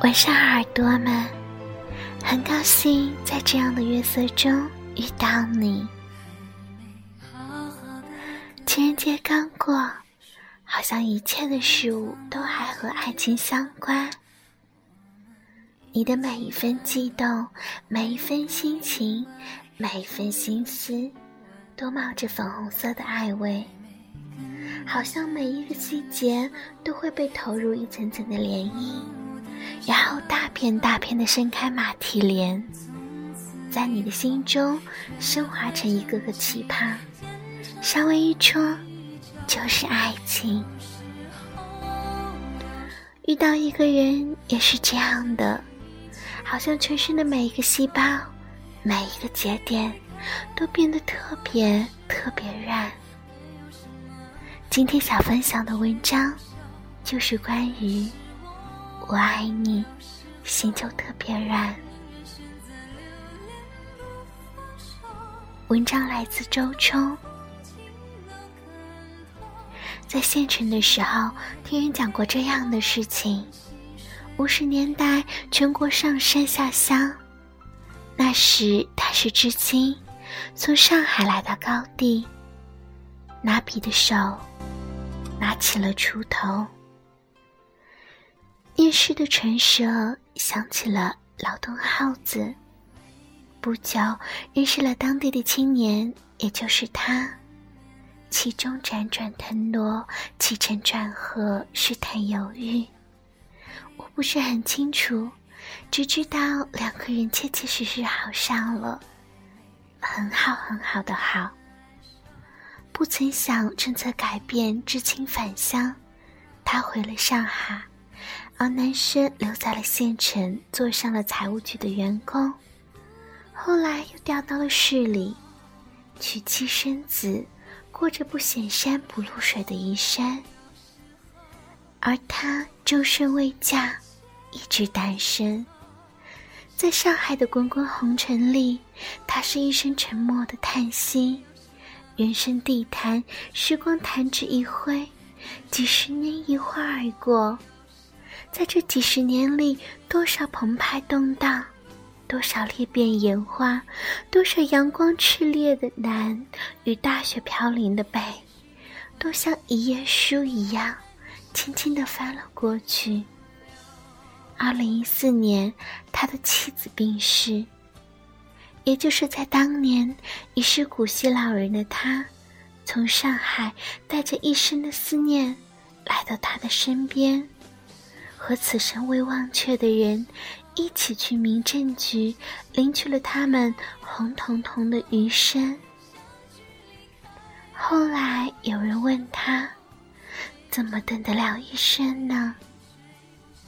晚上好，耳朵们，很高兴在这样的月色中遇到你。情人节刚过，好像一切的事物都还和爱情相关。你的每一份悸动，每一份心情，每一份心思，都冒着粉红色的爱味，好像每一个细节都会被投入一层层的涟漪。然后大片大片的盛开马蹄莲，在你的心中升华成一个个奇葩，稍微一戳就是爱情。遇到一个人也是这样的，好像全身的每一个细胞、每一个节点都变得特别特别软。今天想分享的文章就是关于。我爱你，心就特别软。文章来自周冲。在县城的时候，听人讲过这样的事情：五十年代，全国上山下乡，那时他是知青，从上海来到高地，拿笔的手拿起了锄头。夜市的唇舌响起了劳动号子。不久，认识了当地的青年，也就是他。其中辗转腾挪，起承转合，试探犹豫。我不是很清楚，只知道两个人切切实实好上了，很好很好的好。不曾想政策改变，知青返乡，他回了上海。而男生留在了县城，做上了财务局的员工，后来又调到了市里，娶妻生子，过着不显山不露水的一生。而他终身未嫁，一直单身。在上海的滚滚红尘里，他是一声沉默的叹息。人生地坛，时光弹指一挥，几十年一晃而过。在这几十年里，多少澎湃动荡，多少裂变演化，多少阳光炽烈的南与大雪飘零的北，都像一页书一样，轻轻地翻了过去。二零一四年，他的妻子病逝，也就是在当年已是古稀老人的他，从上海带着一生的思念来到他的身边。和此生未忘却的人一起去民政局领取了他们红彤彤的余生。后来有人问他：“怎么等得了一生呢？”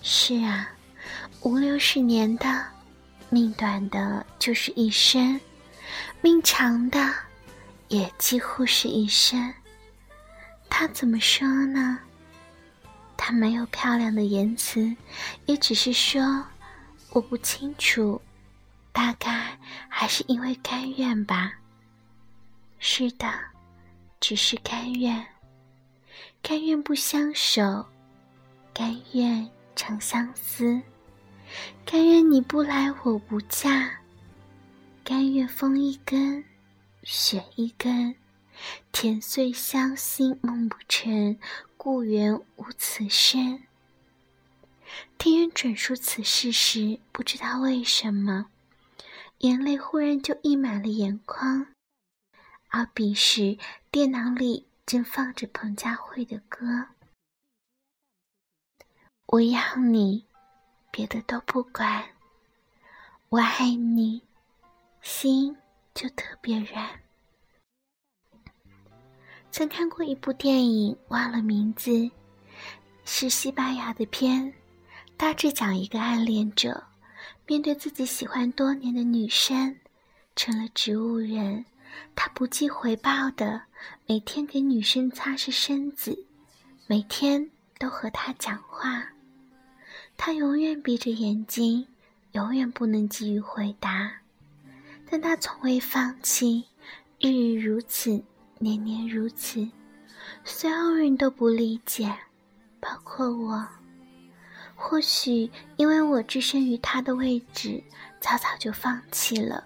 是啊，五六十年的，命短的就是一生；命长的，也几乎是一生。他怎么说呢？他没有漂亮的言辞，也只是说：“我不清楚，大概还是因为甘愿吧。”是的，只是甘愿，甘愿不相守，甘愿长相思，甘愿你不来我不嫁，甘愿风一根，雪一根，甜碎相心梦不成。故园无此身。听人转述此事时，不知道为什么，眼泪忽然就溢满了眼眶。而彼时，电脑里正放着彭佳慧的歌。我要你，别的都不管。我爱你，心就特别软。曾看过一部电影，忘了名字，是西班牙的片，大致讲一个暗恋者面对自己喜欢多年的女生，成了植物人，他不计回报的每天给女生擦拭身子，每天都和她讲话，他永远闭着眼睛，永远不能给予回答，但他从未放弃，日日如此。年年如此，所有人都不理解，包括我。或许因为我置身于他的位置，早早就放弃了。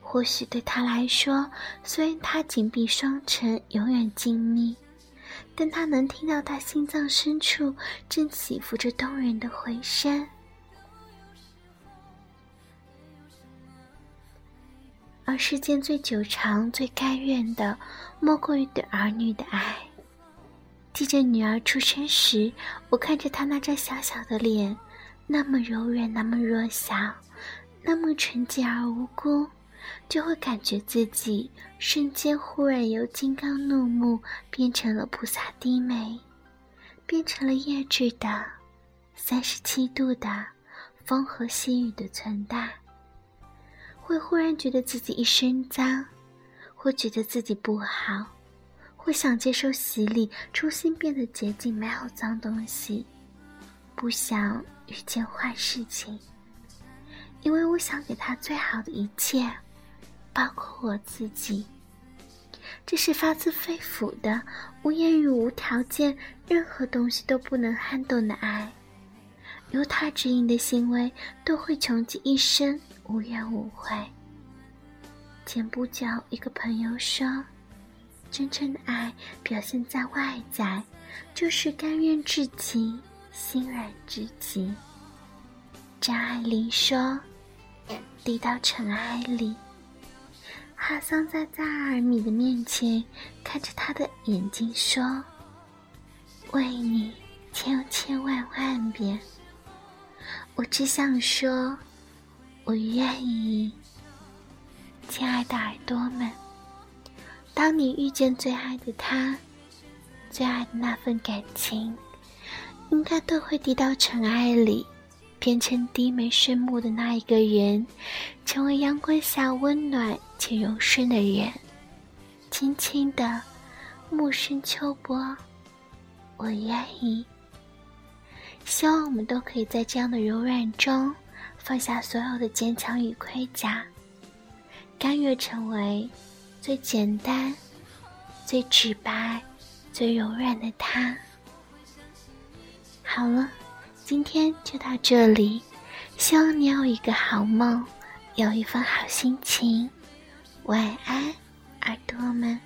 或许对他来说，虽然他紧闭双唇，永远静谧，但他能听到他心脏深处正起伏着动人的回声。而世间最久长、最甘愿的，莫过于对儿女的爱。记着女儿出生时，我看着她那张小小的脸，那么柔软，那么弱小，那么纯洁而无辜，就会感觉自己瞬间忽然由金刚怒目变成了菩萨低眉，变成了叶质的三十七度的风和细雨的存在。会忽然觉得自己一身脏，会觉得自己不好，会想接受洗礼，重新变得洁净，没有脏东西，不想遇见坏事情，因为我想给他最好的一切，包括我自己。这是发自肺腑的、无言语、无条件、任何东西都不能撼动的爱。由他指引的行为，都会穷极一生。无怨无悔。前不久，一个朋友说：“真正的爱表现在外在，就是甘愿至极，心软至极。”张爱玲说：“低到尘埃里。”哈桑在扎尔米的面前，看着他的眼睛说：“为你，千千万万遍。”我只想说。我愿意，亲爱的耳朵们。当你遇见最爱的他，最爱的那份感情，应该都会滴到尘埃里，变成低眉顺目的那一个人，成为阳光下温暖且柔顺的人。轻轻的，暮深秋波，我愿意。希望我们都可以在这样的柔软中。放下所有的坚强与盔甲，甘愿成为最简单、最直白、最柔软的他。好了，今天就到这里，希望你有一个好梦，有一份好心情。晚安，耳朵们。